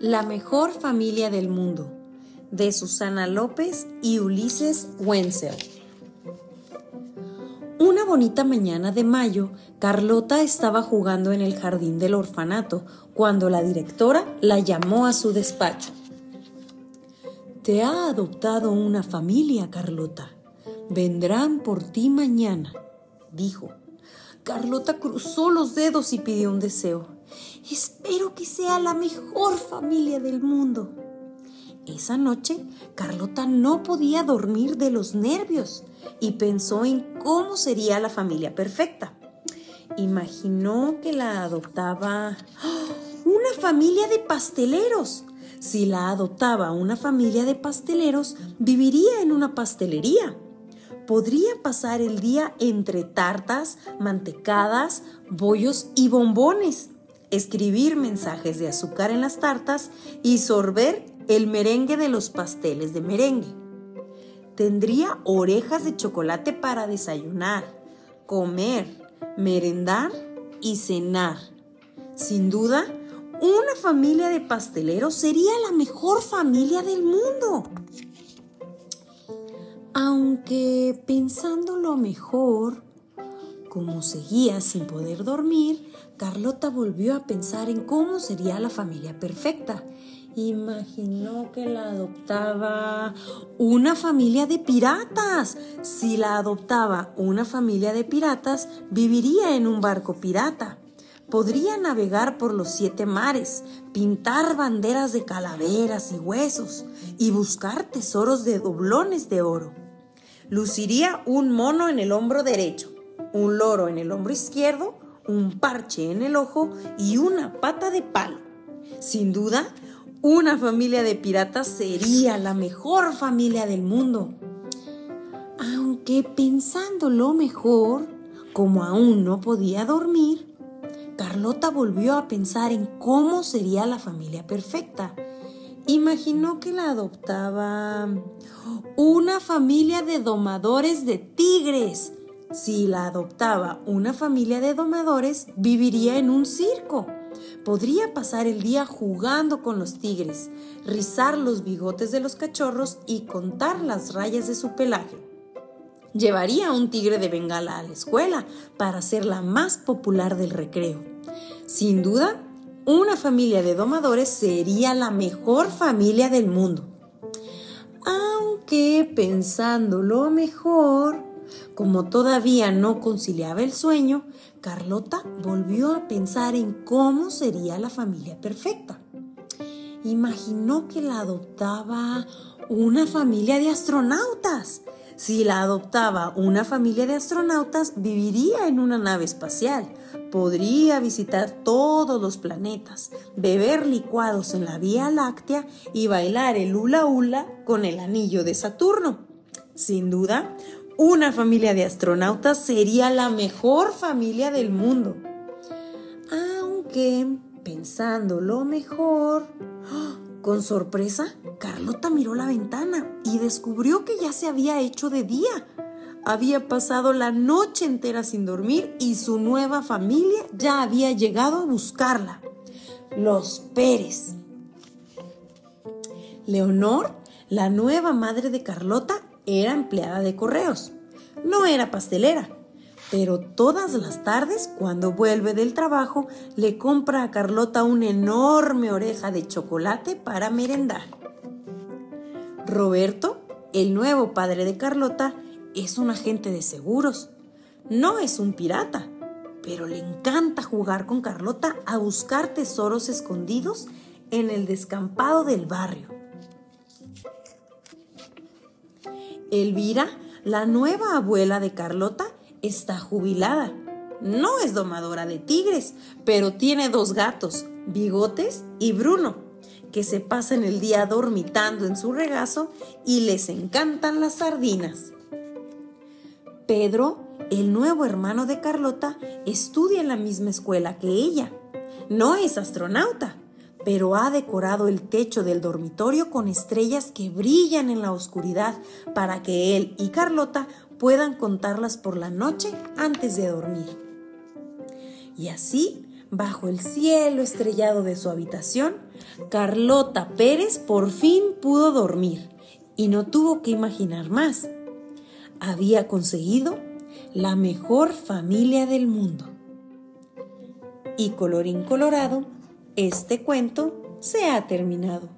La mejor familia del mundo, de Susana López y Ulises Wenzel. Una bonita mañana de mayo, Carlota estaba jugando en el jardín del orfanato cuando la directora la llamó a su despacho. Te ha adoptado una familia, Carlota. Vendrán por ti mañana, dijo. Carlota cruzó los dedos y pidió un deseo. Espero que sea la mejor familia del mundo. Esa noche, Carlota no podía dormir de los nervios y pensó en cómo sería la familia perfecta. Imaginó que la adoptaba ¡Ah! una familia de pasteleros. Si la adoptaba una familia de pasteleros, viviría en una pastelería. Podría pasar el día entre tartas, mantecadas, bollos y bombones escribir mensajes de azúcar en las tartas y sorber el merengue de los pasteles de merengue. Tendría orejas de chocolate para desayunar, comer, merendar y cenar. Sin duda, una familia de pasteleros sería la mejor familia del mundo. Aunque pensándolo mejor, como seguía sin poder dormir, Carlota volvió a pensar en cómo sería la familia perfecta. Imaginó que la adoptaba una familia de piratas. Si la adoptaba una familia de piratas, viviría en un barco pirata. Podría navegar por los siete mares, pintar banderas de calaveras y huesos y buscar tesoros de doblones de oro. Luciría un mono en el hombro derecho un loro en el hombro izquierdo, un parche en el ojo y una pata de palo. Sin duda, una familia de piratas sería la mejor familia del mundo. Aunque pensándolo mejor, como aún no podía dormir, Carlota volvió a pensar en cómo sería la familia perfecta. Imaginó que la adoptaba una familia de domadores de tigres si la adoptaba una familia de domadores, viviría en un circo. Podría pasar el día jugando con los tigres, rizar los bigotes de los cachorros y contar las rayas de su pelaje. Llevaría un tigre de Bengala a la escuela para ser la más popular del recreo. Sin duda, una familia de domadores sería la mejor familia del mundo. Aunque pensándolo mejor, como todavía no conciliaba el sueño, Carlota volvió a pensar en cómo sería la familia perfecta. Imaginó que la adoptaba una familia de astronautas. Si la adoptaba una familia de astronautas, viviría en una nave espacial. Podría visitar todos los planetas, beber licuados en la Vía Láctea y bailar el hula hula con el anillo de Saturno. Sin duda, una familia de astronautas sería la mejor familia del mundo. Aunque, pensando lo mejor, con sorpresa, Carlota miró la ventana y descubrió que ya se había hecho de día. Había pasado la noche entera sin dormir y su nueva familia ya había llegado a buscarla. Los Pérez. Leonor, la nueva madre de Carlota, era empleada de correos. No era pastelera, pero todas las tardes, cuando vuelve del trabajo, le compra a Carlota una enorme oreja de chocolate para merendar. Roberto, el nuevo padre de Carlota, es un agente de seguros. No es un pirata, pero le encanta jugar con Carlota a buscar tesoros escondidos en el descampado del barrio. Elvira, la nueva abuela de Carlota, está jubilada. No es domadora de tigres, pero tiene dos gatos, Bigotes y Bruno, que se pasan el día dormitando en su regazo y les encantan las sardinas. Pedro, el nuevo hermano de Carlota, estudia en la misma escuela que ella. No es astronauta, pero ha decorado el techo del dormitorio con estrellas que brillan en la oscuridad para que él y Carlota puedan contarlas por la noche antes de dormir. Y así, bajo el cielo estrellado de su habitación, Carlota Pérez por fin pudo dormir y no tuvo que imaginar más. Había conseguido la mejor familia del mundo. Y colorín colorado, este cuento se ha terminado.